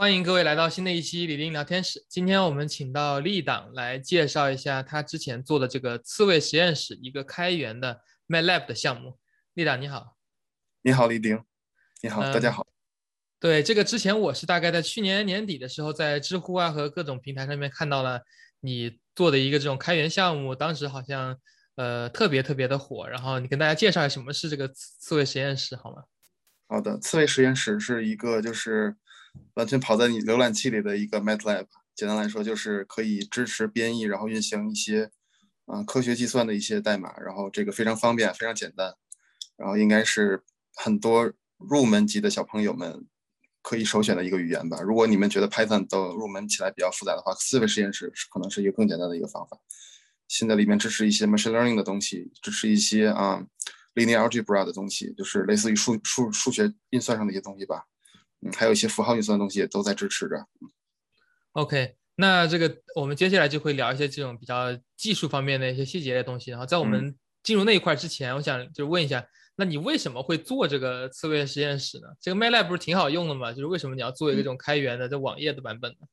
欢迎各位来到新的一期李林聊天室。今天我们请到立党来介绍一下他之前做的这个刺猬实验室一个开源的 MATLAB 的项目。立党你好，你好李丁，你好，大家好。对这个之前我是大概在去年年底的时候，在知乎啊和各种平台上面看到了你做的一个这种开源项目，当时好像呃特别特别的火。然后你跟大家介绍一下什么是这个刺刺猬实验室好吗？好的，刺猬实验室是一个就是完全跑在你浏览器里的一个 MATLAB。简单来说，就是可以支持编译，然后运行一些嗯科学计算的一些代码。然后这个非常方便，非常简单。然后应该是很多入门级的小朋友们可以首选的一个语言吧。如果你们觉得 Python 都入门起来比较复杂的话，思维实验室是可能是一个更简单的一个方法。现在里面支持一些 machine learning 的东西，支持一些啊。linear algebra 的东西，就是类似于数数数学运算上的一些东西吧，嗯，还有一些符号运算的东西也都在支持着。OK，那这个我们接下来就会聊一些这种比较技术方面的一些细节的东西。然后在我们进入那一块之前，我想就问一下，那你为什么会做这个刺猬实验室呢？这个 MATLAB 不是挺好用的吗？就是为什么你要做一个这种开源的这网页的版本呢？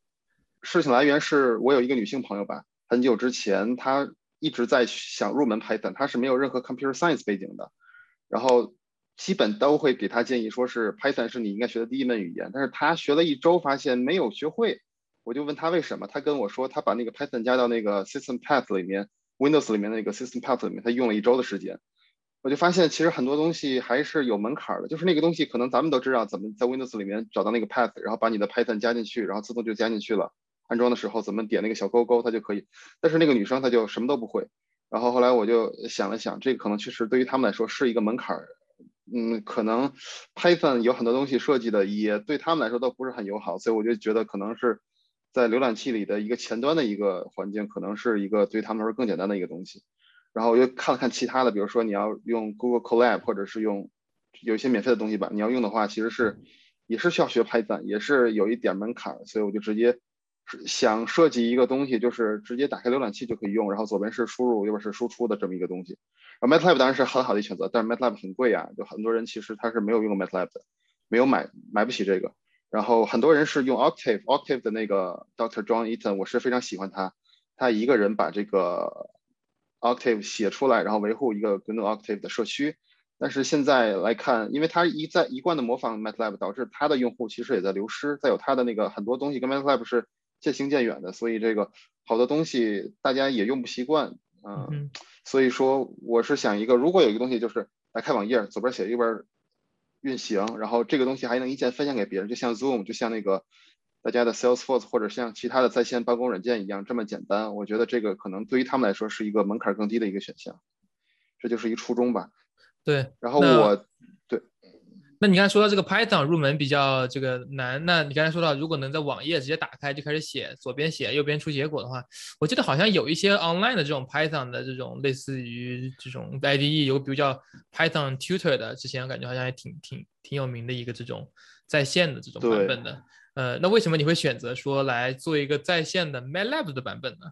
事情来源是我有一个女性朋友吧，很久之前她。一直在想入门 Python，她是没有任何 computer science 背景的，然后基本都会给他建议，说是 Python 是你应该学的第一门语言。但是他学了一周，发现没有学会。我就问他为什么，他跟我说，他把那个 Python 加到那个 System Path 里面，Windows 里面那个 System Path 里面，他用了一周的时间。我就发现其实很多东西还是有门槛的，就是那个东西可能咱们都知道怎么在 Windows 里面找到那个 Path，然后把你的 Python 加进去，然后自动就加进去了。安装的时候怎么点那个小勾勾，它就可以。但是那个女生她就什么都不会。然后后来我就想了想，这个可能确实对于他们来说是一个门槛儿。嗯，可能 Python 有很多东西设计的也对他们来说都不是很友好，所以我就觉得可能是在浏览器里的一个前端的一个环境，可能是一个对他们来说更简单的一个东西。然后我又看了看其他的，比如说你要用 Google Colab 或者是用有一些免费的东西吧，你要用的话，其实是也是需要学 Python，也是有一点门槛，所以我就直接。想设计一个东西，就是直接打开浏览器就可以用，然后左边是输入，右边是输出的这么一个东西。然后 MATLAB 当然是很好的选择，但是 MATLAB 很贵啊，就很多人其实他是没有用过 MATLAB 的，没有买买不起这个。然后很多人是用 Octave，Octave 的那个 Dr. John Eaton，我是非常喜欢他，他一个人把这个 Octave 写出来，然后维护一个 GNU Octave 的社区。但是现在来看，因为他一再一贯的模仿 MATLAB，导致他的用户其实也在流失。再有他的那个很多东西跟 MATLAB 是。渐行渐远的，所以这个好多东西大家也用不习惯，嗯，所以说我是想一个，如果有一个东西就是来开网页，左边写右边运行，然后这个东西还能一键分享给别人，就像 Zoom，就像那个大家的 Salesforce 或者像其他的在线办公软件一样这么简单，我觉得这个可能对于他们来说是一个门槛更低的一个选项，这就是一个初衷吧。对，然后我。那你刚才说到这个 Python 入门比较这个难，那你刚才说到如果能在网页直接打开就开始写，左边写右边出结果的话，我记得好像有一些 online 的这种 Python 的这种类似于这种 IDE，有比如叫 Python Tutor 的，之前我感觉好像还挺挺挺有名的一个这种在线的这种版本的。呃，那为什么你会选择说来做一个在线的 MATLAB 的版本呢？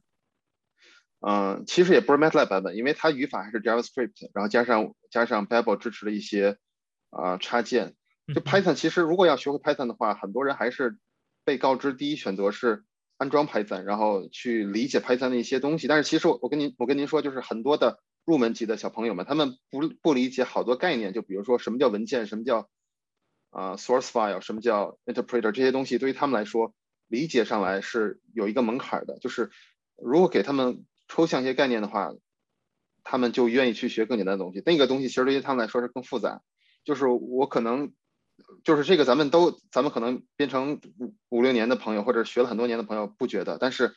嗯，其实也不是 MATLAB 版本，因为它语法还是 JavaScript，然后加上加上 Babel 支持了一些。啊，插件就 Python，其实如果要学会 Python 的话，很多人还是被告知第一选择是安装 Python，然后去理解 Python 的一些东西。但是其实我我跟您我跟您说，就是很多的入门级的小朋友们，他们不不理解好多概念，就比如说什么叫文件，什么叫啊 source file，什么叫 interpreter，这些东西对于他们来说理解上来是有一个门槛的。就是如果给他们抽象一些概念的话，他们就愿意去学更简单的东西。那个东西其实对于他们来说是更复杂。就是我可能，就是这个咱们都，咱们可能变成五五六年的朋友，或者学了很多年的朋友不觉得，但是，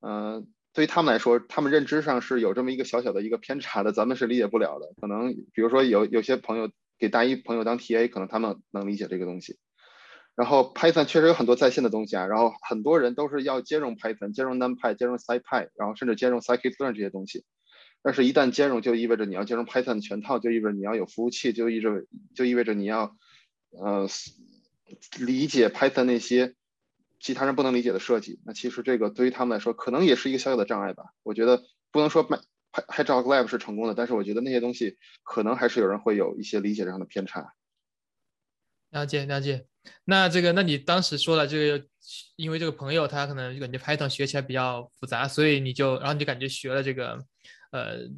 嗯，对于他们来说，他们认知上是有这么一个小小的一个偏差的，咱们是理解不了的。可能比如说有有些朋友给大一朋友当 TA，可能他们能理解这个东西。然后 Python 确实有很多在线的东西啊，然后很多人都是要兼容 Python，兼容 NumPy，兼容 SciPy，然后甚至兼容 Scikit-learn 这些东西。但是，一旦兼容，就意味着你要兼容 Python 全套，就意味着你要有服务器，就意味就意味着你要，呃，理解 Python 那些其他人不能理解的设计。那其实这个对于他们来说，可能也是一个小小的障碍吧。我觉得不能说 Python 是成功的，但是我觉得那些东西可能还是有人会有一些理解上的偏差。了解了解。那这个，那你当时说了这个，因为这个朋友他可能就感觉 Python 学起来比较复杂，所以你就，然后你就感觉学了这个，呃，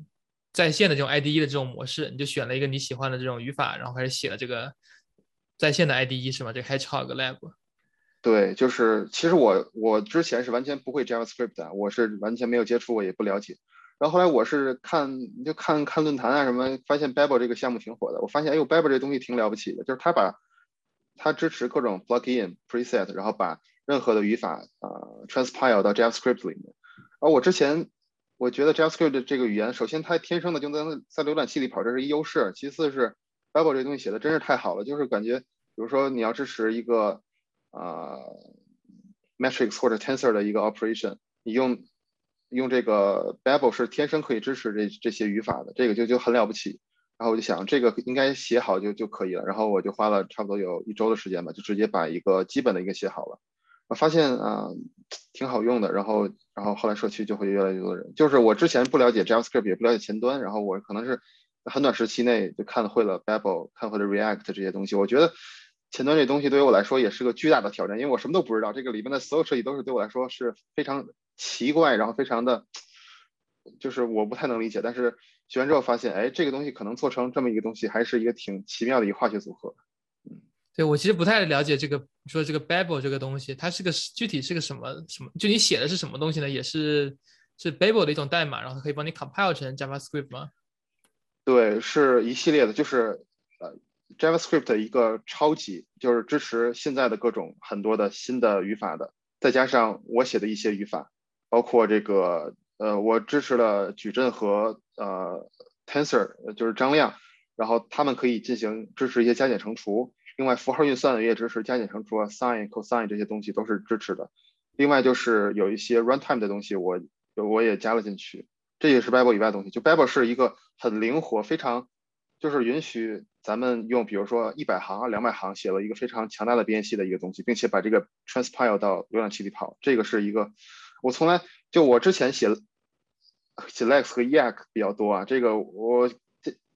在线的这种 IDE 的这种模式，你就选了一个你喜欢的这种语法，然后开始写了这个在线的 IDE 是吗？这个 Hedgehog Lab。对，就是其实我我之前是完全不会 JavaScript 的，我是完全没有接触过，也不了解。然后后来我是看你就看看论坛啊什么，发现 Babel 这个项目挺火的。我发现哎呦，Babel 这东西挺了不起的，就是它把它支持各种 plugin preset，然后把任何的语法啊 transpile 到 JavaScript 里面。而我之前我觉得 JavaScript 这个语言，首先它天生的就在在浏览器里跑，这是一优势。其次是 Babel 这东西写的真是太好了，就是感觉比如说你要支持一个啊 matrix 或者 tensor 的一个 operation，你用用这个 Babel 是天生可以支持这这些语法的，这个就就很了不起。然后我就想，这个应该写好就就可以了。然后我就花了差不多有一周的时间吧，就直接把一个基本的一个写好了。我发现啊，挺好用的。然后然后后来社区就会越来越多的人。就是我之前不了解 JavaScript，也不了解前端，然后我可能是很短时期内就看会了 Babel，看会了 React 这些东西。我觉得前端这东西对于我来说也是个巨大的挑战，因为我什么都不知道。这个里面的所有设计都是对我来说是非常。奇怪，然后非常的，就是我不太能理解。但是学完之后发现，哎，这个东西可能做成这么一个东西，还是一个挺奇妙的一个化学组合。对我其实不太了解这个，说这个 Babel 这个东西，它是个具体是个什么什么？就你写的是什么东西呢？也是是 Babel 的一种代码，然后可以帮你 compile 成 JavaScript 吗？对，是一系列的，就是呃 JavaScript 的一个超级，就是支持现在的各种很多的新的语法的，再加上我写的一些语法。包括这个，呃，我支持了矩阵和呃 tensor，就是张量，然后他们可以进行支持一些加减乘除。另外，符号运算的也支持加减乘除啊，sin、cosine 这些东西都是支持的。另外就是有一些 runtime 的东西，我我也加了进去。这也是 Babel 以外的东西。就 Babel 是一个很灵活，非常就是允许咱们用，比如说一百行啊、两百行写了一个非常强大的编译器的一个东西，并且把这个 transpile 到浏览器里跑。这个是一个。我从来就我之前写写 Lex 和 Eac 比较多啊，这个我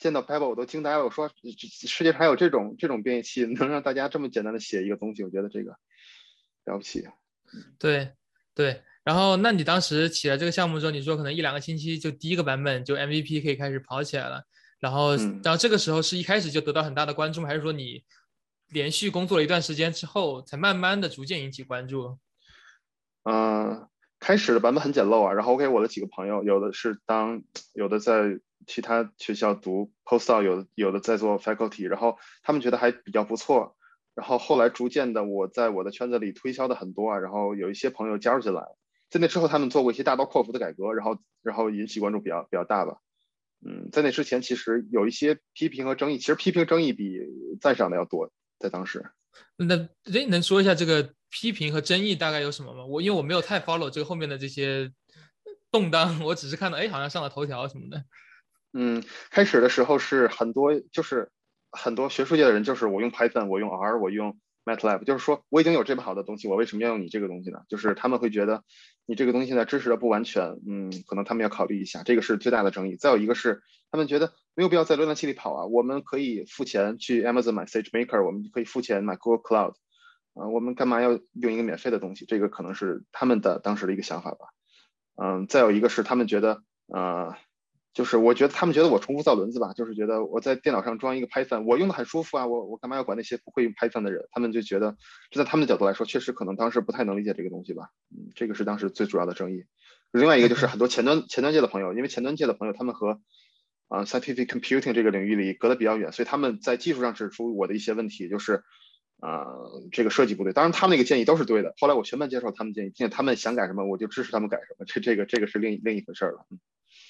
见见到 Babel 我都惊呆了。我说世界上还有这种这种编译器，能让大家这么简单的写一个东西，我觉得这个了不起。对对，然后那你当时起了这个项目之后，你说可能一两个星期就第一个版本就 MVP 可以开始跑起来了，然后然后这个时候是一开始就得到很大的关注吗？还是说你连续工作了一段时间之后，才慢慢的逐渐引起关注？嗯。开始的版本很简陋啊，然后我给我的几个朋友，有的是当，有的在其他学校读 postdoc，有有的在做 faculty，然后他们觉得还比较不错，然后后来逐渐的我在我的圈子里推销的很多啊，然后有一些朋友加入进来，在那之后他们做过一些大刀阔斧的改革，然后然后引起关注比较比较大吧，嗯，在那之前其实有一些批评和争议，其实批评争议比赞赏的要多，在当时。那哎，能说一下这个批评和争议大概有什么吗？我因为我没有太 follow 这个后面的这些动荡，我只是看到哎，好像上了头条什么的。嗯，开始的时候是很多，就是很多学术界的人，就是我用 Python，我用 R，我用 MATLAB，就是说我已经有这么好的东西，我为什么要用你这个东西呢？就是他们会觉得你这个东西呢支持的不完全，嗯，可能他们要考虑一下，这个是最大的争议。再有一个是他们觉得。没有必要在浏览器里跑啊！我们可以付钱去 Amazon 买 SageMaker，我们可以付钱买 Google Cloud，啊，我们干嘛要用一个免费的东西？这个可能是他们的当时的一个想法吧。嗯，再有一个是他们觉得，呃，就是我觉得他们觉得我重复造轮子吧，就是觉得我在电脑上装一个 Python，我用的很舒服啊，我我干嘛要管那些不会用 Python 的人？他们就觉得，就在他们的角度来说，确实可能当时不太能理解这个东西吧。嗯，这个是当时最主要的争议。另外一个就是很多前端前端界的朋友，因为前端界的朋友他们和啊，scientific computing 这个领域里隔得比较远，所以他们在技术上指出我的一些问题，就是啊，这个设计不对。当然，他们那个建议都是对的。后来我全盘接受他们建议，并且他们想改什么，我就支持他们改什么。这、这个、这个是另另一回事了。嗯，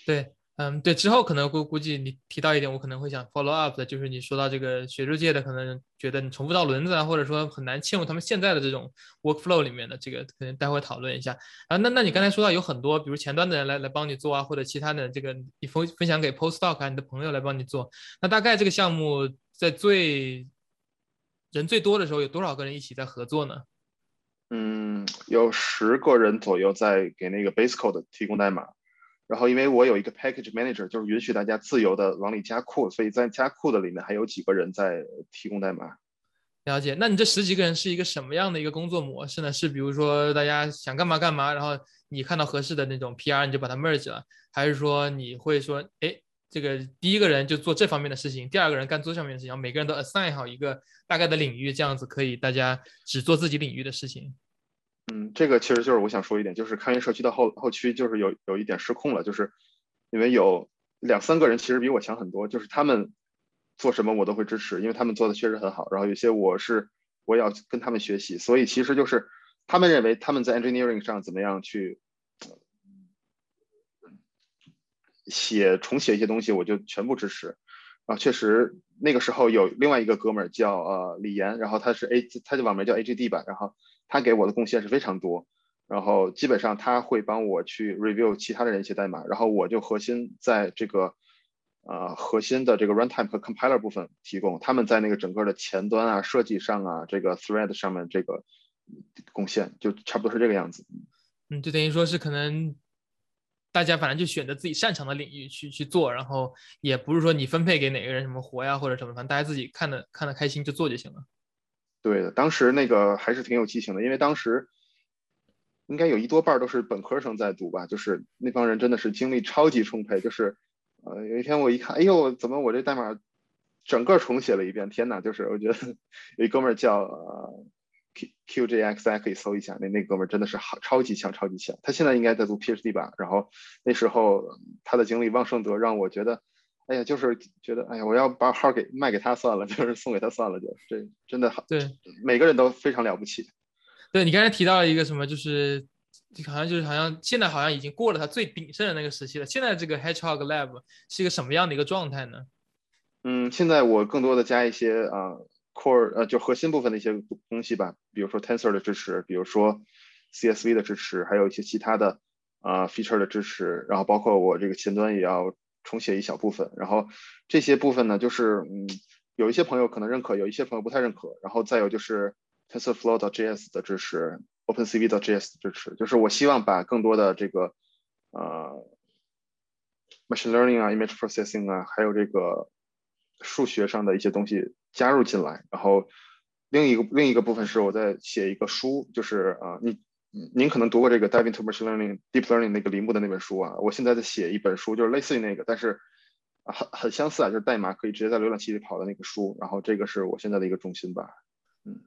对。嗯，对，之后可能估估计你提到一点，我可能会想 follow up 的，就是你说到这个学术界的，可能觉得你重复到轮子啊，或者说很难嵌入他们现在的这种 workflow 里面的，这个可能待会讨论一下。啊，那那你刚才说到有很多，比如前端的人来来帮你做啊，或者其他的这个你分分享给 postdoc 啊，你的朋友来帮你做，那大概这个项目在最人最多的时候有多少个人一起在合作呢？嗯，有十个人左右在给那个 base code 提供代码。然后，因为我有一个 package manager，就是允许大家自由的往里加库，所以在加库的里面还有几个人在提供代码。了解。那你这十几个人是一个什么样的一个工作模式呢？是比如说大家想干嘛干嘛，然后你看到合适的那种 PR 你就把它 merge 了，还是说你会说，哎，这个第一个人就做这方面的事情，第二个人干做上面的事情，然后每个人都 assign 好一个大概的领域，这样子可以大家只做自己领域的事情。嗯，这个其实就是我想说一点，就是开源社区的后后区就是有有一点失控了，就是因为有两三个人其实比我强很多，就是他们做什么我都会支持，因为他们做的确实很好。然后有些我是我也要跟他们学习，所以其实就是他们认为他们在 engineering 上怎么样去写重写一些东西，我就全部支持。啊，确实那个时候有另外一个哥们儿叫呃李岩，然后他是 A，他的网名叫 AGD 吧，然后。他给我的贡献是非常多，然后基本上他会帮我去 review 其他的人写代码，然后我就核心在这个呃核心的这个 runtime 和 compiler 部分提供，他们在那个整个的前端啊设计上啊这个 thread 上面这个贡献就差不多是这个样子。嗯，就等于说是可能大家反正就选择自己擅长的领域去去做，然后也不是说你分配给哪个人什么活呀或者什么，反正大家自己看的看的开心就做就行了。对的，当时那个还是挺有激情的，因为当时应该有一多半都是本科生在读吧，就是那帮人真的是精力超级充沛。就是呃，有一天我一看，哎呦，怎么我这代码整个重写了一遍？天哪！就是我觉得有一哥们儿叫呃 Q QJX，大家可以搜一下，那那哥们儿真的是好超级强，超级强。他现在应该在读 PhD 吧？然后那时候他的精力旺盛得让我觉得。哎呀，就是觉得，哎呀，我要把号给卖给他算了，就是送给他算了，就这真的好。对，每个人都非常了不起。对你刚才提到了一个什么，就是好像就是好像现在好像已经过了他最鼎盛的那个时期了。现在这个 Hedgehog Lab 是一个什么样的一个状态呢？嗯，现在我更多的加一些啊 core 呃就核心部分的一些东西吧，比如说 Tensor 的支持，比如说 CSV 的支持，还有一些其他的啊 feature 的支持，然后包括我这个前端也要。重写一小部分，然后这些部分呢，就是嗯，有一些朋友可能认可，有一些朋友不太认可。然后再有就是 TensorFlow.js 的支持，OpenCV.js 的支持，就是我希望把更多的这个呃 machine learning 啊，image processing 啊，还有这个数学上的一些东西加入进来。然后另一个另一个部分是我在写一个书，就是啊，你。您可能读过这个《Diving to Machine Learning》Deep Learning 那个铃木的那本书啊，我现在在写一本书，就是类似于那个，但是很很相似啊，就是代码可以直接在浏览器里跑的那个书。然后这个是我现在的一个重心吧。嗯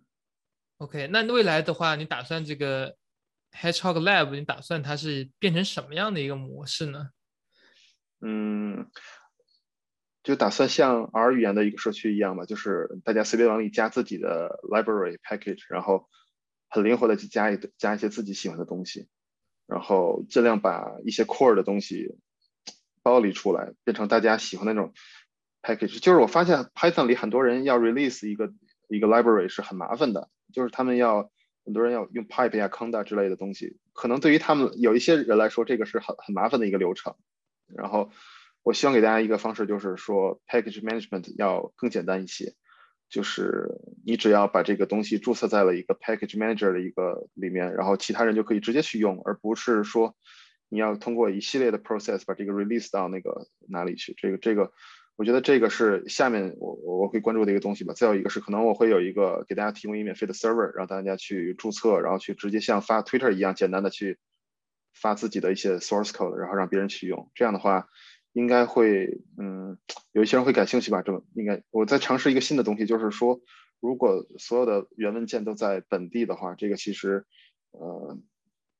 ，OK，那未来的话，你打算这个 Hedgehog Lab，你打算它是变成什么样的一个模式呢？嗯，就打算像 R 语言的一个社区一样吧，就是大家随便往里加自己的 library package，然后。很灵活的去加一加一些自己喜欢的东西，然后尽量把一些 core 的东西剥离出来，变成大家喜欢的那种 package。就是我发现 Python 里很多人要 release 一个一个 library 是很麻烦的，就是他们要很多人要用 pipe 呀、conda 之类的东西，可能对于他们有一些人来说，这个是很很麻烦的一个流程。然后我希望给大家一个方式，就是说 package management 要更简单一些。就是你只要把这个东西注册在了一个 package manager 的一个里面，然后其他人就可以直接去用，而不是说你要通过一系列的 process 把这个 release 到那个哪里去。这个这个，我觉得这个是下面我我会关注的一个东西吧。再有一个是可能我会有一个给大家提供一免费的 server，让大家去注册，然后去直接像发 Twitter 一样简单的去发自己的一些 source code，然后让别人去用。这样的话。应该会，嗯，有一些人会感兴趣吧？这么应该，我在尝试一个新的东西，就是说，如果所有的原文件都在本地的话，这个其实，呃，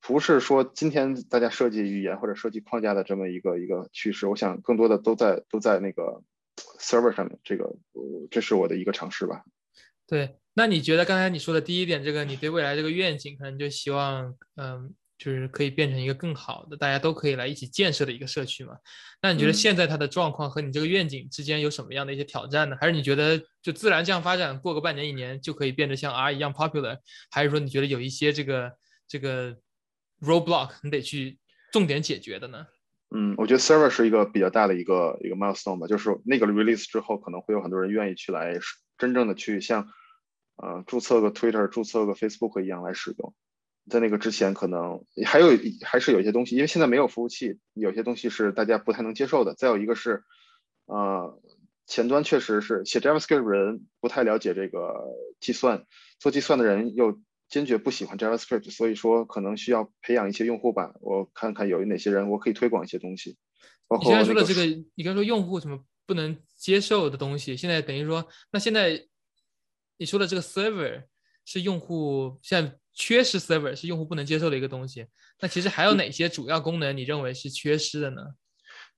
不是说今天大家设计语言或者设计框架的这么一个一个趋势。我想更多的都在都在那个 server 上面，这个，这是我的一个尝试吧。对，那你觉得刚才你说的第一点，这个你对未来这个愿景，可能就希望，嗯。就是可以变成一个更好的，大家都可以来一起建设的一个社区嘛？那你觉得现在它的状况和你这个愿景之间有什么样的一些挑战呢？还是你觉得就自然这样发展，过个半年一年就可以变得像 R 一样 popular？还是说你觉得有一些这个这个 roadblock 你得去重点解决的呢？嗯，我觉得 server 是一个比较大的一个一个 milestone 吧，就是那个 release 之后，可能会有很多人愿意去来真正的去像呃注册个 Twitter、注册个 Facebook 一样来使用。在那个之前，可能还有还是有一些东西，因为现在没有服务器，有些东西是大家不太能接受的。再有一个是，呃，前端确实是写 JavaScript 人不太了解这个计算，做计算的人又坚决不喜欢 JavaScript，所以说可能需要培养一些用户吧。我看看有哪些人，我可以推广一些东西。包括你刚才说的这个，你刚才说用户什么不能接受的东西，现在等于说，那现在你说的这个 server 是用户现在缺失 server 是用户不能接受的一个东西。那其实还有哪些主要功能你认为是缺失的呢？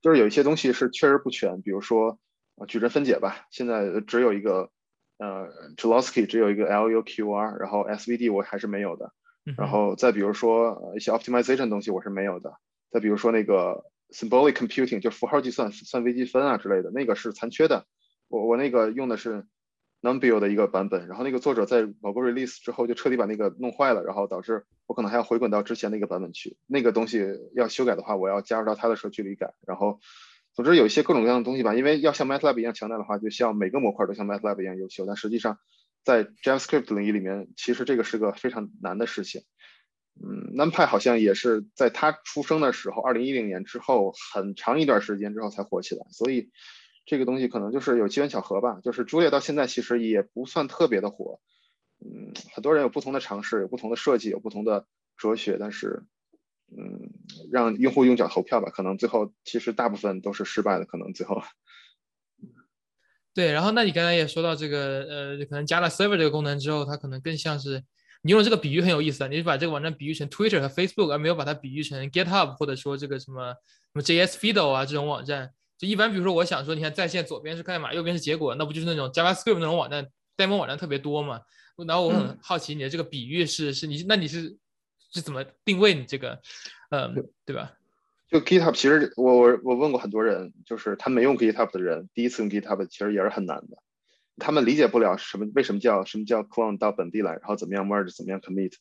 就是有一些东西是确实不全，比如说啊矩阵分解吧，现在只有一个呃 j o l o s k y 只有一个 LUQR，然后 SVD 我还是没有的。然后再比如说一些 optimization 东西我是没有的。再比如说那个 symbolic computing 就符号计算算微积分啊之类的，那个是残缺的。我我那个用的是 Numbio 的一个版本，然后那个作者在某个 release 之后就彻底把那个弄坏了，然后导致我可能还要回滚到之前那个版本去。那个东西要修改的话，我要加入到他的社区里改。然后，总之有一些各种各样的东西吧，因为要像 MATLAB 一样强大的话，就需要每个模块都像 MATLAB 一样优秀。但实际上，在 JavaScript 领域里面，其实这个是个非常难的事情。嗯，NumPy 好像也是在他出生的时候，二零一零年之后很长一段时间之后才火起来，所以。这个东西可能就是有机缘巧合吧，就是 Julia 到现在其实也不算特别的火，嗯，很多人有不同的尝试，有不同的设计，有不同的哲学，但是，嗯，让用户用脚投票吧，可能最后其实大部分都是失败的，可能最后。对，然后那你刚才也说到这个，呃，可能加了 Server 这个功能之后，它可能更像是你用这个比喻很有意思啊，你是把这个网站比喻成 Twitter 和 Facebook，而没有把它比喻成 GitHub 或者说这个什么什么 JS Fido 啊这种网站。就一般，比如说，我想说，你看在线左边是代码，右边是结果，那不就是那种 JavaScript 那种网站，demo 网站特别多嘛？然后我很好奇，你的这个比喻是是你那你是是怎么定位你这个，嗯，对吧？就 GitHub，其实我我我问过很多人，就是他没用 GitHub 的人，第一次用 GitHub 其实也是很难的，他们理解不了什么为什么叫什么叫 clone 到本地来，然后怎么样 merge，怎么样 commit，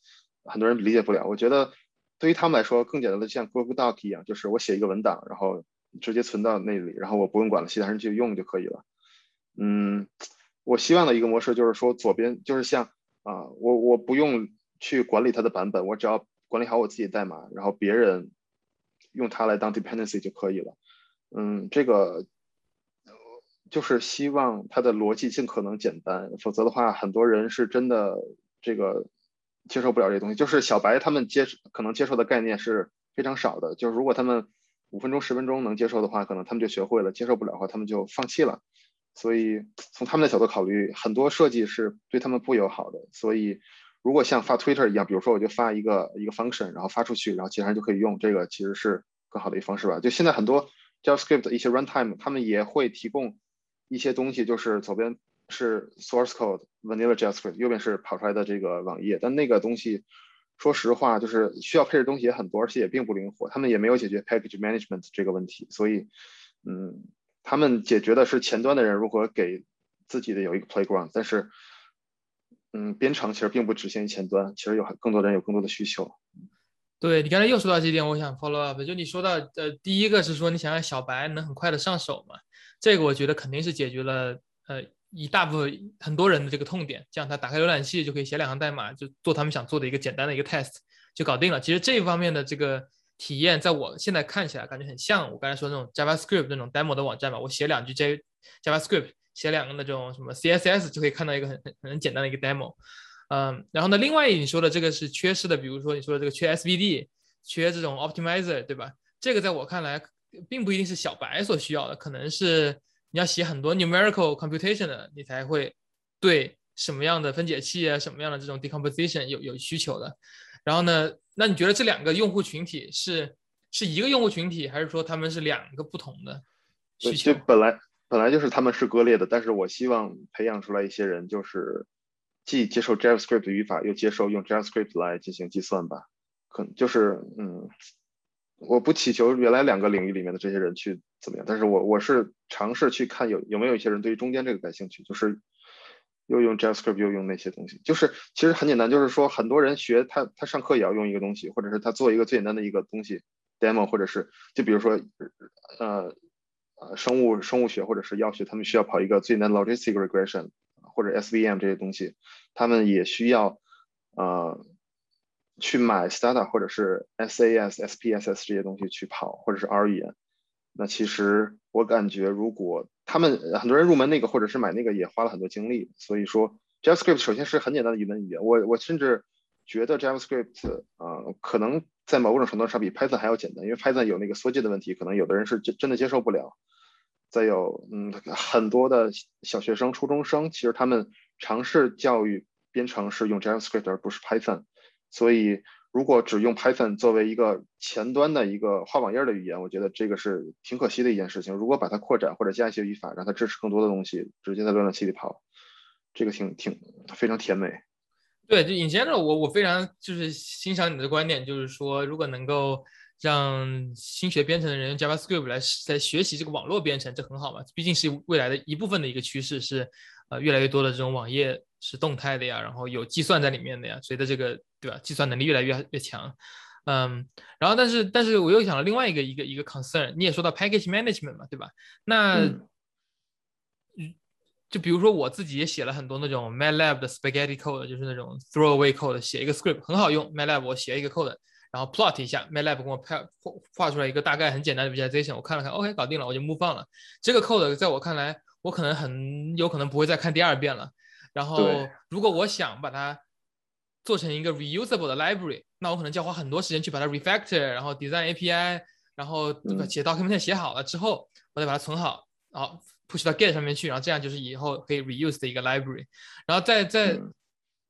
很多人理解不了。我觉得对于他们来说，更简单的像 Google Doc 一样，就是我写一个文档，然后。直接存到那里，然后我不用管了，其他人去用就可以了。嗯，我希望的一个模式就是说，左边就是像啊，我我不用去管理它的版本，我只要管理好我自己的代码，然后别人用它来当 dependency 就可以了。嗯，这个就是希望它的逻辑尽可能简单，否则的话，很多人是真的这个接受不了这东西。就是小白他们接可能接受的概念是非常少的，就是如果他们。五分钟、十分钟能接受的话，可能他们就学会了；接受不了的话，他们就放弃了。所以从他们的角度考虑，很多设计是对他们不友好的。所以如果像发 Twitter 一样，比如说我就发一个一个 function，然后发出去，然后其他人就可以用，这个其实是更好的一方式吧。就现在很多 JavaScript 的一些 runtime，他们也会提供一些东西，就是左边是 source code vanilla JavaScript，右边是跑出来的这个网页，但那个东西。说实话，就是需要配置东西也很多，而且也并不灵活。他们也没有解决 package management 这个问题，所以，嗯，他们解决的是前端的人如何给自己的有一个 playground。但是，嗯，编程其实并不只限于前端，其实有更多人有更多的需求。对你刚才又说到这点，我想 follow up，就你说到，呃，第一个是说你想让小白能很快的上手嘛，这个我觉得肯定是解决了，呃。一大部分很多人的这个痛点，这样他打开浏览器就可以写两行代码，就做他们想做的一个简单的一个 test 就搞定了。其实这一方面的这个体验，在我现在看起来感觉很像我刚才说那种 JavaScript 那种 demo 的网站吧。我写两句 J JavaScript，写两个那种什么 CSS 就可以看到一个很很很简单的一个 demo。嗯，然后呢，另外你说的这个是缺失的，比如说你说的这个缺 SVD，缺这种 optimizer，对吧？这个在我看来并不一定是小白所需要的，可能是。你要写很多 numerical computation 的，你才会对什么样的分解器啊，什么样的这种 decomposition 有有需求的。然后呢，那你觉得这两个用户群体是是一个用户群体，还是说他们是两个不同的需求？本来本来就是他们是割裂的，但是我希望培养出来一些人，就是既接受 JavaScript 语法，又接受用 JavaScript 来进行计算吧。可能就是嗯。我不祈求原来两个领域里面的这些人去怎么样，但是我我是尝试去看有有没有一些人对于中间这个感兴趣，就是又用 JavaScript 又用那些东西，就是其实很简单，就是说很多人学他他上课也要用一个东西，或者是他做一个最简单的一个东西 demo，或者是就比如说呃呃生物生物学或者是药学，他们需要跑一个最难 logistic regression 或者 SVM 这些东西，他们也需要呃。去买 Stata 或者是 SAS、SPSS 这些东西去跑，或者是 R 语言。那其实我。感觉如果他们很多人入门那个或者是买那个也花了很多精力，所以说 JavaScript 首先是很简单的语文语言，我我甚至觉得 JavaScript 啊可能在某种程度上比 Python 还要简单，因为 Python 有那个缩进的问题，可能有的人是真真的接受不了。再有，嗯，很多的小学生、初中生，其实他们尝试教育编程是用 JavaScript 而不是 Python，所以如果只用 Python 作为一个前端的一个画网页的语言，我觉得这个是挺可惜的一件事情。如果把它扩展或者加一些语法，让它支持更多的东西，直接在浏览器里跑，这个挺挺非常甜美。对，就 in general，我我非常就是欣赏你的观点，就是说如果能够。让新学编程的人用 JavaScript 来在学习这个网络编程，这很好嘛？毕竟是未来的一部分的一个趋势，是呃越来越多的这种网页是动态的呀，然后有计算在里面的呀，随着这个对吧，计算能力越来越越强，嗯，然后但是但是我又想了另外一个一个一个 concern，你也说到 package management 嘛，对吧？那嗯，就比如说我自己也写了很多那种 MATLAB 的 spaghetti code，就是那种 throwaway code，写一个 script 很好用，MATLAB 我写一个 code。然后 plot 一下，MATLAB 给我拍画画出来一个大概很简单的 visualization，我看了看，OK，搞定了，我就 move on 了。这个 code 在我看来，我可能很有可能不会再看第二遍了。然后如果我想把它做成一个 reusable 的 library，那我可能就要花很多时间去把它 refactor，然后 design API，然后写 document 写好了之后，我再把它存好，然后 push 到 Git 上面去，然后这样就是以后可以 reuse 的一个 library。然后在在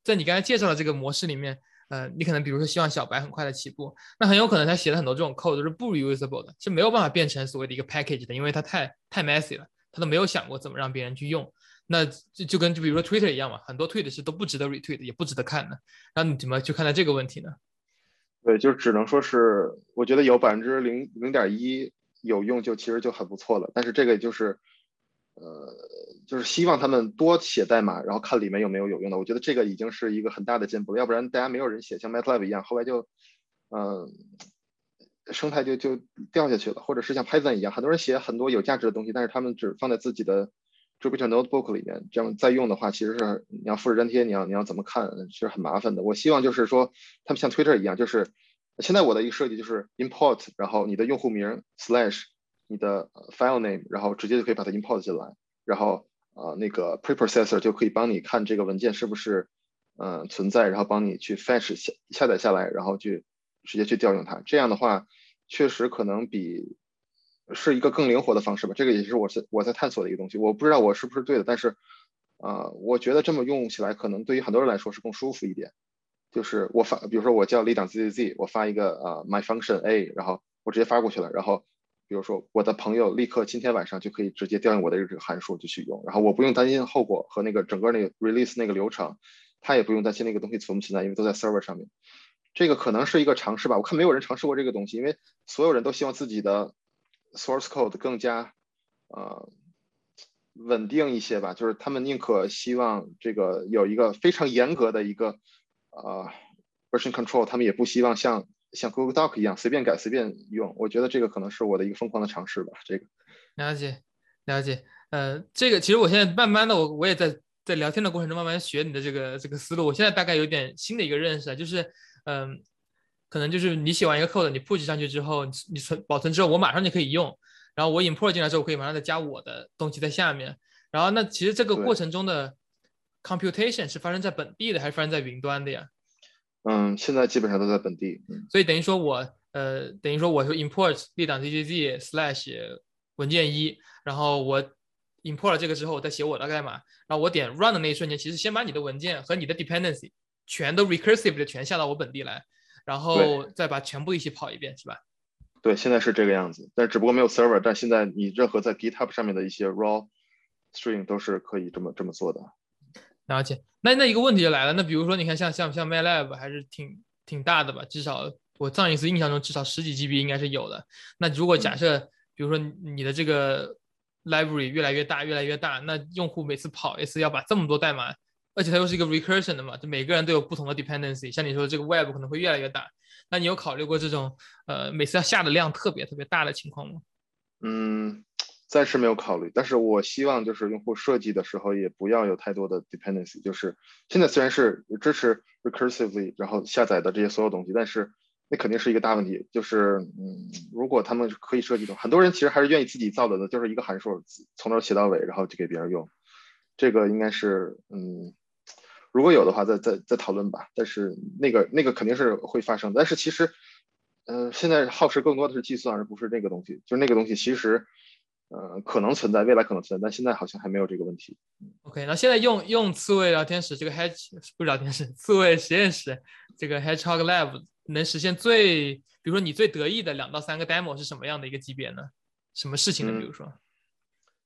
在你刚才介绍的这个模式里面。呃，你可能比如说希望小白很快的起步，那很有可能他写了很多这种 code 都是不 reusable 的，是没有办法变成所谓的一个 package 的，因为它太太 messy 了，他都没有想过怎么让别人去用。那就就跟就比如说 Twitter 一样嘛，很多 tweet 是都不值得 retweet，也不值得看的。那你怎么去看待这个问题呢？对，就只能说是，我觉得有百分之零零点一有用就其实就很不错了。但是这个就是。呃，就是希望他们多写代码，然后看里面有没有有用的。我觉得这个已经是一个很大的进步了，要不然大家没有人写，像 MATLAB 一样，后来就，嗯，生态就就掉下去了。或者是像 Python 一样，很多人写很多有价值的东西，但是他们只放在自己的 Jupyter Notebook 里面，这样再用的话，其实是你要复制粘贴，你要你要怎么看，其实很麻烦的。我希望就是说，他们像 Twitter 一样，就是现在我的一个设计就是 import，然后你的用户名 slash。你的 file name，然后直接就可以把它 import 进来，然后呃那个 preprocessor 就可以帮你看这个文件是不是嗯存在，然后帮你去 fetch 下下载下来，然后去直接去调用它。这样的话，确实可能比是一个更灵活的方式吧。这个也是我在我在探索的一个东西，我不知道我是不是对的，但是啊，我觉得这么用起来可能对于很多人来说是更舒服一点。就是我发，比如说我叫 lead zzz，我发一个呃 my function a，然后我直接发过去了，然后。比如说，我的朋友立刻今天晚上就可以直接调用我的这个函数就去用，然后我不用担心后果和那个整个那个 release 那个流程，他也不用担心那个东西存不存在，因为都在 server 上面。这个可能是一个尝试吧，我看没有人尝试过这个东西，因为所有人都希望自己的 source code 更加呃稳定一些吧，就是他们宁可希望这个有一个非常严格的一个呃 version control，他们也不希望像。像 Google Doc 一样随便改随便用，我觉得这个可能是我的一个疯狂的尝试吧。这个了解了解，呃，这个其实我现在慢慢的，我我也在在聊天的过程中慢慢学你的这个这个思路。我现在大概有点新的一个认识啊，就是嗯，可能就是你写完一个 code，你 push 上去之后，你存保存之后，我马上就可以用。然后我 import 进来之后，可以马上再加我的东西在下面。然后那其实这个过程中的 computation 是发生在本地的，还是发生在云端的呀？嗯，现在基本上都在本地，所以等于说我呃，等于说我是 import 立档 DJZ slash 文件一，然后我 import 了这个之后，我再写我的代码，然后我点 run 的那一瞬间，其实先把你的文件和你的 dependency 全都 recursive 的全下到我本地来，然后再把全部一起跑一遍，是吧？对，现在是这个样子，但只不过没有 server，但现在你任何在 GitHub 上面的一些 raw string 都是可以这么这么做的。了解，那那一个问题就来了，那比如说你看像像像 MATLAB 还是挺挺大的吧，至少我上一次印象中至少十几 GB 应该是有的。那如果假设比如说你的这个 library 越来越大越来越大，那用户每次跑一次要把这么多代码，而且它又是一个 recursion 的嘛，就每个人都有不同的 dependency，像你说这个 web 可能会越来越大，那你有考虑过这种呃每次要下的量特别特别大的情况吗？嗯。暂时没有考虑，但是我希望就是用户设计的时候也不要有太多的 dependency。就是现在虽然是支持 recursively 然后下载的这些所有东西，但是那肯定是一个大问题。就是嗯，如果他们可以设计的，很多人其实还是愿意自己造的呢，就是一个函数从头写到尾，然后就给别人用。这个应该是嗯，如果有的话，再再再讨论吧。但是那个那个肯定是会发生。但是其实，嗯，现在耗时更多的是计算，而不是那个东西。就是那个东西其实。呃，可能存在，未来可能存在，但现在好像还没有这个问题。OK，那现在用用刺猬聊天室这个 Hedge 不是聊天室，刺猬实验室这个 Hedgehog Lab 能实现最，比如说你最得意的两到三个 demo 是什么样的一个级别呢？什么事情呢？比如说，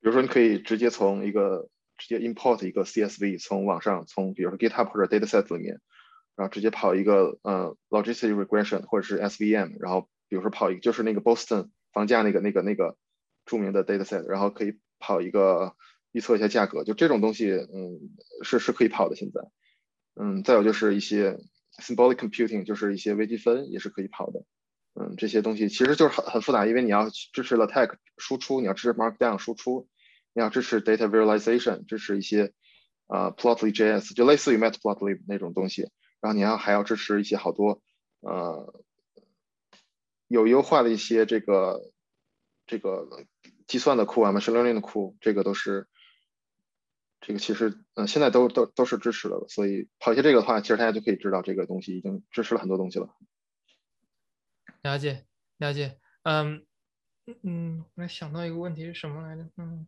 比如说你可以直接从一个直接 import 一个 CSV，从网上从比如说 GitHub 或者 Dataset 里面，然后直接跑一个呃 logistic regression 或者是 SVM，然后比如说跑一个就是那个 Boston 房价那个那个那个。著名的 dataset，然后可以跑一个预测一下价格，就这种东西，嗯，是是可以跑的。现在，嗯，再有就是一些 symbolic computing，就是一些微积分也是可以跑的。嗯，这些东西其实就是很很复杂，因为你要支持 LaTeX 输出，你要支持 Markdown 输出，你要支持 data visualization，支持一些呃 Plotly JS，就类似于 Matplotlib 那种东西。然后你要还要支持一些好多呃有优化的一些这个。这个计算的库啊，machine learning 的库，这个都是，这个其实嗯，现在都都都是支持的，所以跑一些这个的话，其实大家就可以知道这个东西已经支持了很多东西了。了解，了解，嗯嗯，我想到一个问题是什么来着？嗯，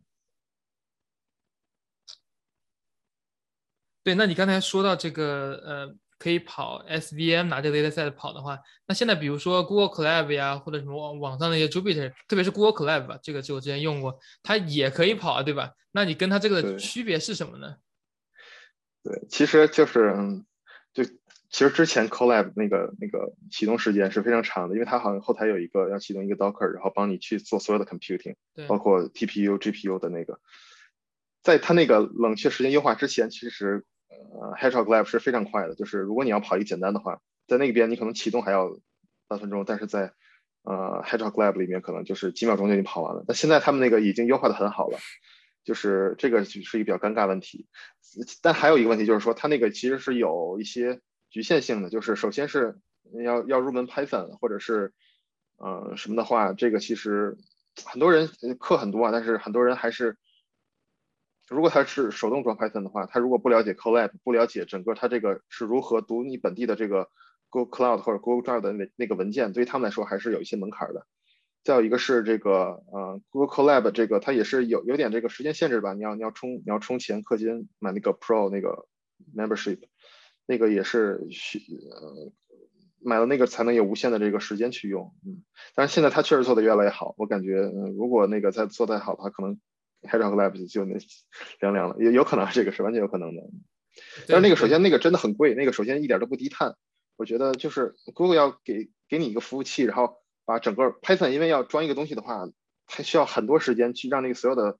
对，那你刚才说到这个呃。可以跑 SVM 拿这个 dataset 跑的话，那现在比如说 Google Colab 呀，或者什么网网上那些 Jupyter，特别是 Google Colab 吧，这个是我之前用过，它也可以跑啊，对吧？那你跟它这个的区别是什么呢？对，其实就是，嗯，就其实之前 Colab 那个那个启动时间是非常长的，因为它好像后台有一个要启动一个 Docker，然后帮你去做所有的 computing，包括 TPU、GPU 的那个，在它那个冷却时间优化之前，其实。呃，Hedgehog Lab 是非常快的，就是如果你要跑一个简单的话，在那边你可能启动还要半分钟，但是在呃 Hedgehog Lab 里面可能就是几秒钟就已经跑完了。那现在他们那个已经优化的很好了，就是这个是一个比较尴尬问题。但还有一个问题就是说，它那个其实是有一些局限性的，就是首先是要要入门 Python 或者是呃什么的话，这个其实很多人课很多啊，但是很多人还是。如果他是手动装 Python 的话，他如果不了解 Collab，不了解整个他这个是如何读你本地的这个 Google Cloud 或者 Google Drive 的那那个文件，对于他们来说还是有一些门槛的。再有一个是这个呃 Google Colab 这个它也是有有点这个时间限制吧，你要你要充你要充钱氪金买那个 Pro 那个 Membership，那个也是需呃买了那个才能有无限的这个时间去用。嗯，但是现在它确实做的越来越好，我感觉如果那个再做再好的话，可能。Hedgehog Labs 就那凉凉了，也有可能这个是完全有可能的。但是那个首先那个真的很贵，那个首先一点都不低碳。我觉得就是 Google 要给给你一个服务器，然后把整个 Python 因为要装一个东西的话，它需要很多时间去让那个所有的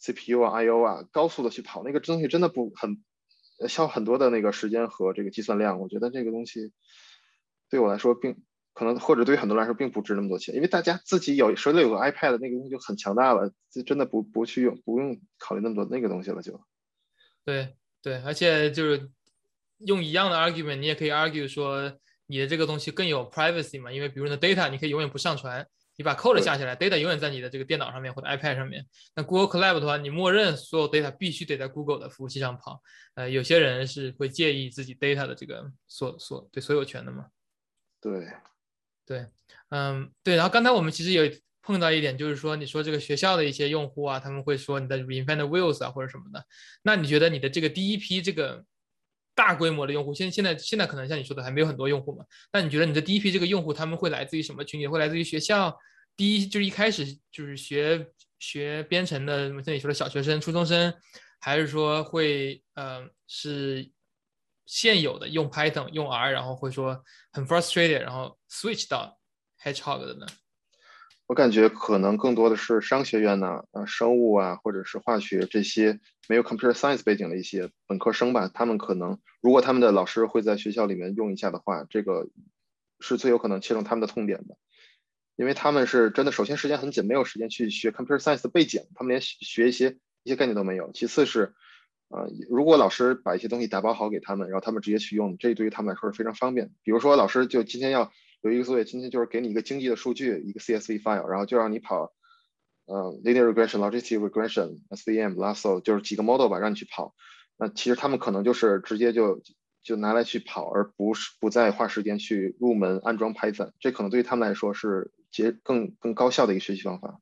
CPU 啊、I/O 啊高速的去跑，那个东西真的不很需要很多的那个时间和这个计算量。我觉得这个东西对我来说并。可能或者对于很多人来说并不值那么多钱，因为大家自己有手里有个 iPad，那个东西就很强大了，就真的不不去用，不用考虑那么多那个东西了就。对对，而且就是用一样的 argument，你也可以 argue 说你的这个东西更有 privacy 嘛，因为比如你的 data 你可以永远不上传，你把 code 下下来，data 永远在你的这个电脑上面或者 iPad 上面。那 Google Colab 的话，你默认所有 data 必须得在 Google 的服务器上跑。呃，有些人是会介意自己 data 的这个所所对所有权的嘛？对。对，嗯，对，然后刚才我们其实有碰到一点，就是说，你说这个学校的一些用户啊，他们会说你的 reinvent wheels 啊或者什么的，那你觉得你的这个第一批这个大规模的用户，现现在现在可能像你说的还没有很多用户嘛？那你觉得你的第一批这个用户，他们会来自于什么群体？会来自于学校？第一就是一开始就是学学编程的，像你说的小学生、初中生，还是说会呃是？现有的用 Python 用 R，然后会说很 frustrated，然后 switch 到 Hedgehog 的呢？我感觉可能更多的是商学院呐，呃，生物啊，或者是化学这些没有 computer science 背景的一些本科生吧。他们可能如果他们的老师会在学校里面用一下的话，这个是最有可能切中他们的痛点的，因为他们是真的，首先时间很紧，没有时间去学 computer science 的背景，他们连学一些一些概念都没有。其次是。啊，如果老师把一些东西打包好给他们，然后他们直接去用，这对于他们来说是非常方便。比如说，老师就今天要有一个作业今天就是给你一个经济的数据，一个 CSV file，然后就让你跑，呃，linear regression、logistic regression、SVM、lasso，就是几个 model 吧，让你去跑。那其实他们可能就是直接就就拿来去跑，而不是不再花时间去入门安装 Python。这可能对于他们来说是结更更高效的一个学习方法。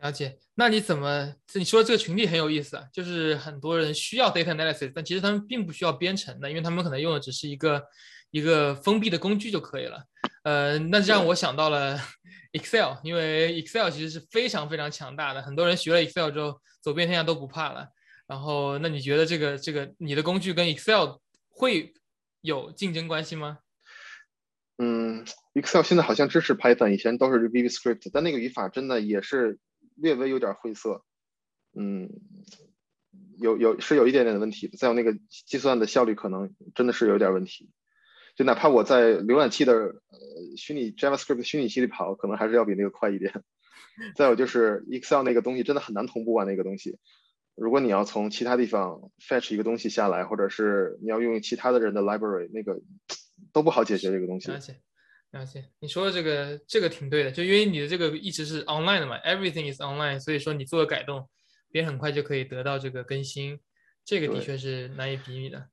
了解，那你怎么？你说这个群体很有意思啊，就是很多人需要 data analysis，但其实他们并不需要编程的，因为他们可能用的只是一个一个封闭的工具就可以了。呃，那这让我想到了 Excel，因为 Excel 其实是非常非常强大的，很多人学了 Excel 之后走遍天下都不怕了。然后，那你觉得这个这个你的工具跟 Excel 会有竞争关系吗？嗯，Excel 现在好像支持 Python，以前都是 VBScript，但那个语法真的也是。略微有点晦涩，嗯，有有是有一点点的问题，再有那个计算的效率可能真的是有点问题，就哪怕我在浏览器的呃虚拟 JavaScript 虚拟器里跑，可能还是要比那个快一点。再有就是 Excel 那个东西真的很难同步啊，那个东西，如果你要从其他地方 fetch 一个东西下来，或者是你要用其他的人的 library，那个都不好解决这个东西。了解，你说的这个这个挺对的，就因为你的这个一直是 online 的嘛，everything is online，所以说你做个改动，别人很快就可以得到这个更新，这个的确是难以比拟的。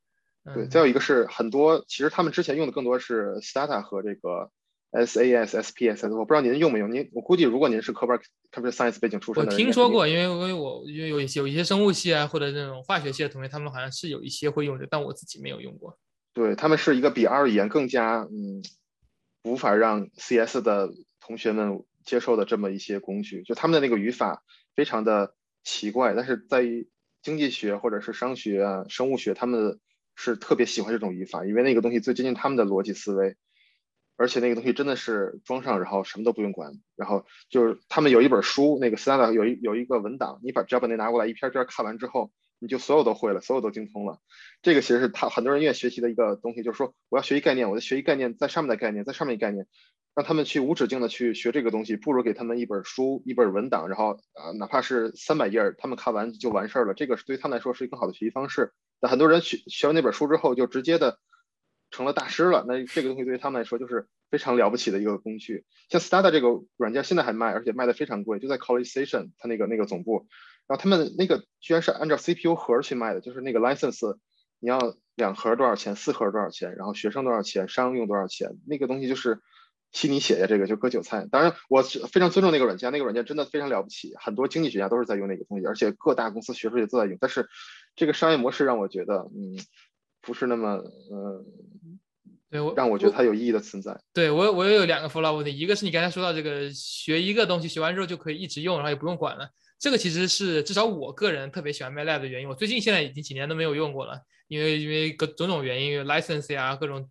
对，再有一个是很多，其实他们之前用的更多是 Stata 和这个 SAS、SPSS，我不知道您用没用？您我估计如果您是科班 computer science 背景出身的，我听说过，因为因为我因为有一些有一些生物系啊或者这种化学系的同学，他们好像是有一些会用的，但我自己没有用过。对他们是一个比 R 语言更加嗯。无法让 CS 的同学们接受的这么一些工具，就他们的那个语法非常的奇怪，但是在于经济学或者是商学啊、生物学，他们是特别喜欢这种语法，因为那个东西最接近他们的逻辑思维，而且那个东西真的是装上然后什么都不用管，然后就是他们有一本书，那个 Stata 有一有一个文档，你把只要把那拿过来一篇篇看完之后。你就所有都会了，所有都精通了。这个其实是他很多人愿意学习的一个东西，就是说我要学习概念，我在学习概念，在上面的概念，在上面的概念，让他们去无止境的去学这个东西，不如给他们一本书，一本文档，然后呃哪怕是三百页，他们看完就完事儿了。这个是对他们来说是一个更好的学习方式。那很多人学学完那本书之后，就直接的成了大师了。那这个东西对于他们来说就是非常了不起的一个工具。像 Stata 这个软件现在还卖，而且卖的非常贵，就在 College Station 它那个那个总部。然后他们那个居然是按照 CPU 盒去卖的，就是那个 license，你要两盒多少钱，四盒多少钱，然后学生多少钱，商用多少钱，那个东西就是替你写下，这个就割韭菜。当然，我非常尊重那个软件，那个软件真的非常了不起，很多经济学家都是在用那个东西，而且各大公司学术界都在用。但是这个商业模式让我觉得，嗯，不是那么，呃，对我让我觉得它有意义的存在。对我，我也有两个 follow 问题，一个是你刚才说到这个学一个东西，学完之后就可以一直用，然后也不用管了。这个其实是至少我个人特别喜欢 MATLAB 的原因。我最近现在已经几年都没有用过了，因为因为各种种原因，license 呀各种，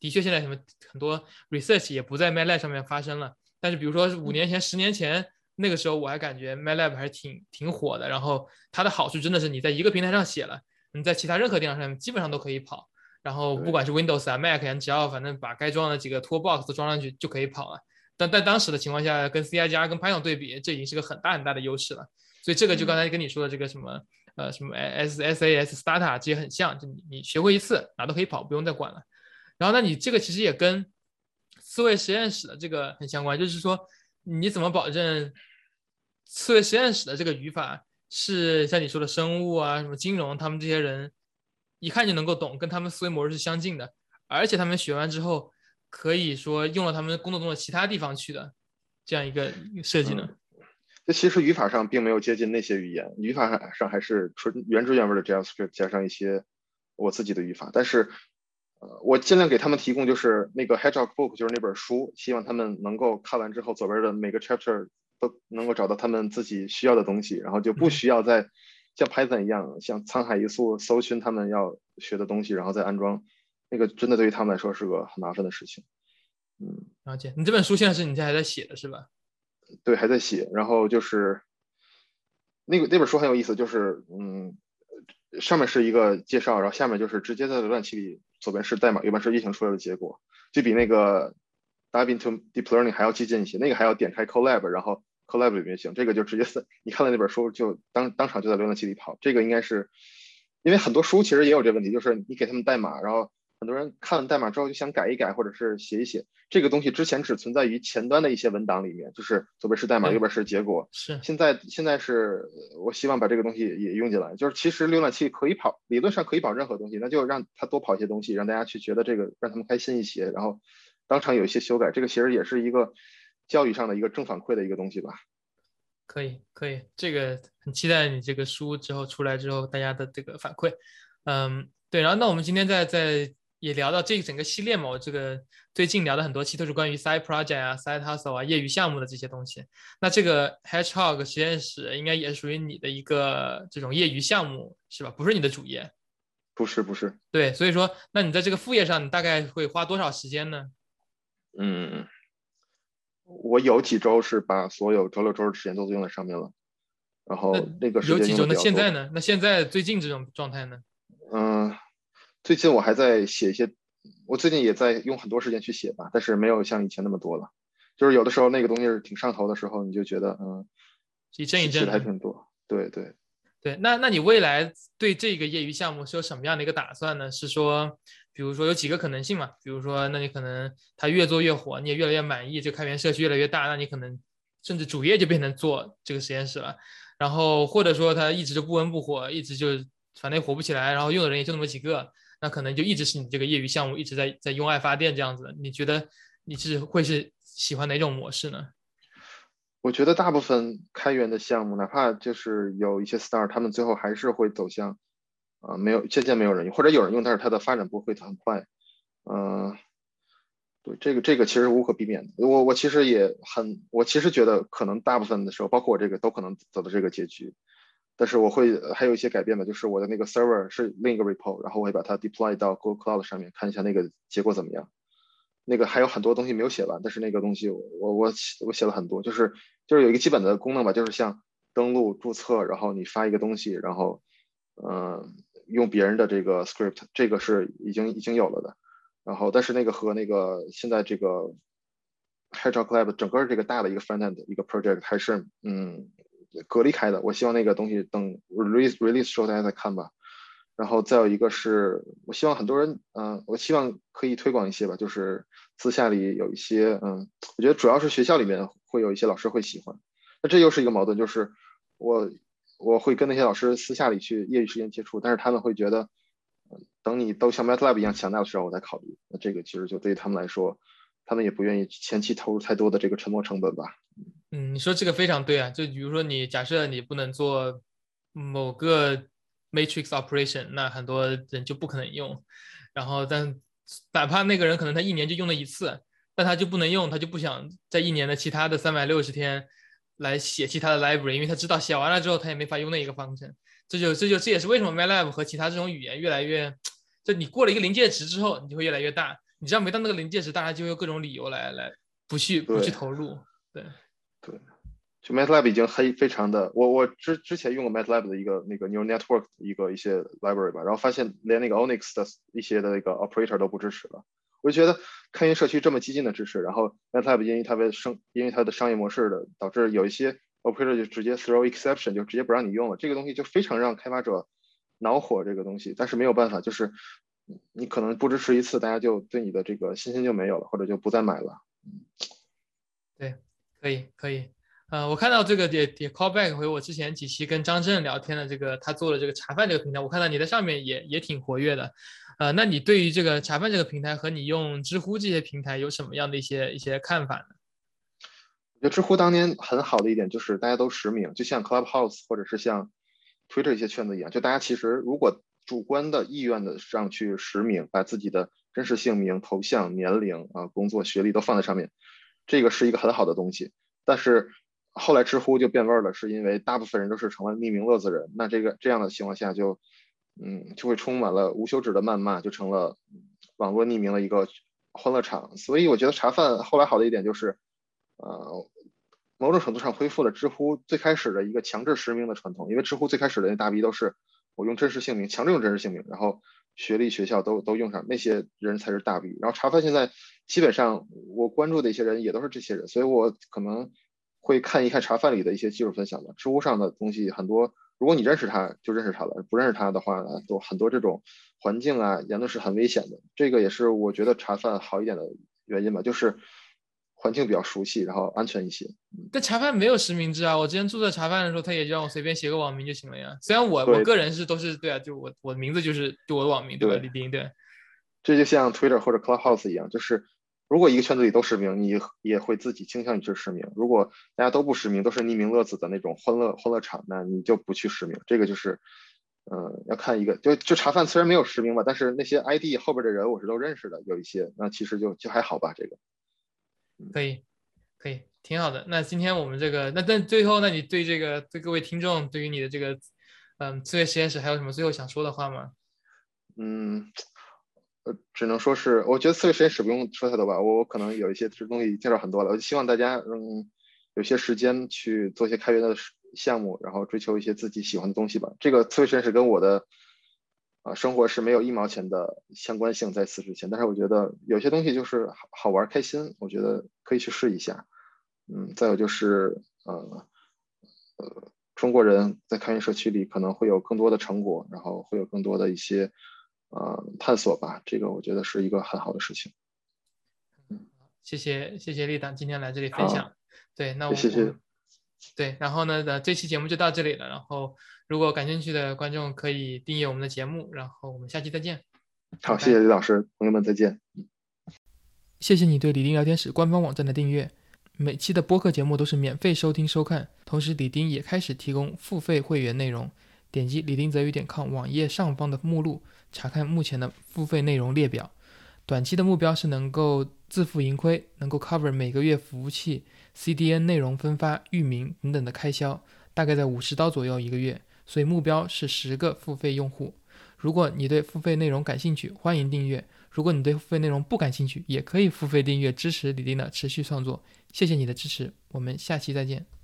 的确现在什么很多 research 也不在 MATLAB 上面发生了。但是比如说五年前、十年前那个时候，我还感觉 MATLAB 还是挺挺火的。然后它的好处真的是你在一个平台上写了，你在其他任何电脑上基本上都可以跑。然后不管是 Windows 啊、Mac 呀，只要反正把该装的几个 toolbox 都装上去就可以跑了。但在当时的情况下，跟 C I 加跟 Python 对比，这已经是个很大很大的优势了。所以这个就刚才跟你说的这个什么呃什么 S S A S Stata 其实很像，就你你学会一次哪都可以跑，不用再管了。然后那你这个其实也跟刺猬实验室的这个很相关，就是说你怎么保证刺猬实验室的这个语法是像你说的生物啊什么金融他们这些人一看就能够懂，跟他们思维模式是相近的，而且他们学完之后。可以说用了他们工作中的其他地方去的这样一个设计呢？这其实语法上并没有接近那些语言，语法上还是纯原汁原味的 JavaScript 加上一些我自己的语法。但是，呃，我尽量给他们提供就是那个 Hedgehog Book，就是那本书，希望他们能够看完之后左边的每个 chapter 都能够找到他们自己需要的东西，然后就不需要再像 Python 一样，像沧海一粟搜寻他们要学的东西，然后再安装。那个真的对于他们来说是个很麻烦的事情，嗯，了解。你这本书现在是你在还在写的是吧？对，还在写。然后就是那个那本书很有意思，就是嗯，上面是一个介绍，然后下面就是直接在浏览器里，左边是代码，右边是运行出来的结果，就比那个 Dive into Deep Learning 还要激进一些。那个还要点开 Colab，然后 Colab 里面行，这个就直接是你看了那本书就当当场就在浏览器里跑。这个应该是因为很多书其实也有这问题，就是你给他们代码，然后很多人看了代码之后就想改一改，或者是写一写。这个东西之前只存在于前端的一些文档里面，就是左边是代码，右边是结果。是现在现在是我希望把这个东西也用进来，就是其实浏览器可以跑，理论上可以跑任何东西，那就让它多跑一些东西，让大家去觉得这个让他们开心一些，然后当场有一些修改，这个其实也是一个教育上的一个正反馈的一个东西吧。可以可以，这个很期待你这个书之后出来之后大家的这个反馈。嗯，对，然后那我们今天在在也聊到这整个系列嘛，我这个最近聊的很多期都是关于 side project 啊、side hustle 啊、业余项目的这些东西。那这个 Hedgehog 实验室应该也是属于你的一个这种业余项目是吧？不是你的主业。不是不是，对，所以说，那你在这个副业上，你大概会花多少时间呢？嗯，我有几周是把所有周六周日时间都用在上面了，然后那个时有几周？那现在呢？那现在最近这种状态呢？嗯，最近我还在写一些，我最近也在用很多时间去写吧，但是没有像以前那么多了。就是有的时候那个东西是挺上头的时候，你就觉得嗯，一阵一阵的还。挺多。对对，对，那那你未来对这个业余项目是有什么样的一个打算呢？是说，比如说有几个可能性嘛？比如说，那你可能它越做越火，你也越来越满意，这个开源社区越来越大，那你可能甚至主业就变成做这个实验室了。然后或者说它一直就不温不火，一直就反正也火不起来，然后用的人也就那么几个，那可能就一直是你这个业余项目一直在在用爱发电这样子。你觉得你是会是喜欢哪种模式呢？我觉得大部分开源的项目，哪怕就是有一些 star，他们最后还是会走向，啊、没有渐渐没有人用，或者有人用，但是它的发展不会很快。嗯、对，这个这个其实无可避免的。我我其实也很，我其实觉得可能大部分的时候，包括我这个都可能走到这个结局。但是我会还有一些改变的，就是我的那个 server 是另一个 repo，然后我会把它 deploy 到 Google Cloud 上面，看一下那个结果怎么样。那个还有很多东西没有写完，但是那个东西我我写我写了很多，就是就是有一个基本的功能吧，就是像登录注册，然后你发一个东西，然后嗯、用别人的这个 script，这个是已经已经有了的。然后但是那个和那个现在这个 Hedgehog Lab 整个这个大的一个 frontend 一个 project 还是嗯隔离开的。我希望那个东西等 release release 之后大家再看吧。然后再有一个是，我希望很多人，嗯、我希望可以推广一些吧，就是私下里有一些，嗯，我觉得主要是学校里面会有一些老师会喜欢，那这又是一个矛盾，就是我我会跟那些老师私下里去业余时间接触，但是他们会觉得，等你都像 MATLAB 一样强大的时候我再考虑，那这个其实就对于他们来说，他们也不愿意前期投入太多的这个沉没成本吧。嗯，你说这个非常对啊，就比如说你假设你不能做某个 matrix operation，那很多人就不可能用。然后，但哪怕那个人可能他一年就用了一次，但他就不能用，他就不想在一年的其他的三百六十天来写其他的 library，因为他知道写完了之后他也没法用那一个方程。这就这就这也是为什么 MATLAB 和其他这种语言越来越，就你过了一个临界值之后，你就会越来越大。你知道没到那个临界值，大家就会有各种理由来来不去不去投入。对。就 MATLAB 已经黑非常的，我我之之前用过 MATLAB 的一个那个 neural network 一个一些 library 吧，然后发现连那个 Onyx 的一些的那个 operator 都不支持了。我就觉得开源社区这么激进的支持，然后 MATLAB 因为它的生因为它的商业模式的导致有一些 operator 就直接 throw exception 就直接不让你用了，这个东西就非常让开发者恼火这个东西，但是没有办法，就是你可能不支持一次，大家就对你的这个信心就没有了，或者就不再买了。对可以可以，呃，我看到这个也也 call back 回我之前几期跟张震聊天的这个他做的这个茶饭这个平台，我看到你在上面也也挺活跃的，呃，那你对于这个茶饭这个平台和你用知乎这些平台有什么样的一些一些看法呢？我觉得知乎当年很好的一点就是大家都实名，就像 Clubhouse 或者是像 Twitter 一些圈子一样，就大家其实如果主观的意愿的上去实名，把自己的真实姓名、头像、年龄啊、工作、学历都放在上面，这个是一个很好的东西。但是后来知乎就变味儿了，是因为大部分人都是成了匿名乐子人，那这个这样的情况下就，嗯，就会充满了无休止的谩骂，就成了网络匿名的一个欢乐场。所以我觉得茶饭后来好的一点就是，呃，某种程度上恢复了知乎最开始的一个强制实名的传统，因为知乎最开始的那大 V 都是我用真实姓名，强制用真实姓名，然后学历、学校都都用上，那些人才是大 V。然后茶饭现在基本上我关注的一些人也都是这些人，所以我可能会看一看茶饭里的一些技术分享吧。知乎上的东西很多如果你认识他，就认识他了；不认识他的话呢，都很多这种环境啊，言论是很危险的。这个也是我觉得茶饭好一点的原因吧，就是环境比较熟悉，然后安全一些。但茶饭没有实名制啊，我之前注册茶饭的时候，他也就让我随便写个网名就行了呀。虽然我我个人是都是对啊，就我我的名字就是就我的网名对吧？李丁对。这就像 Twitter 或者 Clubhouse 一样，就是如果一个圈子里都实名，你也会自己倾向于去实名；如果大家都不实名，都是匿名乐子的那种欢乐欢乐场，那你就不去实名。这个就是，嗯、要看一个，就就茶饭虽然没有实名吧，但是那些 ID 后边的人我是都认识的，有一些，那其实就就还好吧。这个可以，可以，挺好的。那今天我们这个，那但最后，那你对这个对各位听众，对于你的这个，嗯，刺猬实验室还有什么最后想说的话吗？嗯，呃，只能说是，我觉得刺猬实验室不用说太多吧，我我可能有一些这东西介绍很多了，我就希望大家嗯有些时间去做一些开源的项目，然后追求一些自己喜欢的东西吧。这个刺猬实验室跟我的啊生活是没有一毛钱的相关性在此之前，但是我觉得有些东西就是好好玩开心，我觉得可以去试一下。嗯，再有就是呃呃，中国人在开源社区里可能会有更多的成果，然后会有更多的一些呃探索吧，这个我觉得是一个很好的事情。谢谢谢谢立党今天来这里分享。对，那我谢谢对，然后呢，呃，这期节目就到这里了。然后，如果感兴趣的观众可以订阅我们的节目。然后我们下期再见。好，谢谢李老师，朋友们再见。谢谢你对李丁聊天室官方网站的订阅，每期的播客节目都是免费收听收看。同时，李丁也开始提供付费会员内容，点击李丁泽宇点 com 网页上方的目录，查看目前的付费内容列表。短期的目标是能够自负盈亏，能够 cover 每个月服务器、CDN 内容分发、域名等等的开销，大概在五十刀左右一个月。所以目标是十个付费用户。如果你对付费内容感兴趣，欢迎订阅。如果你对付费内容不感兴趣，也可以付费订阅支持李丁的持续创作。谢谢你的支持，我们下期再见。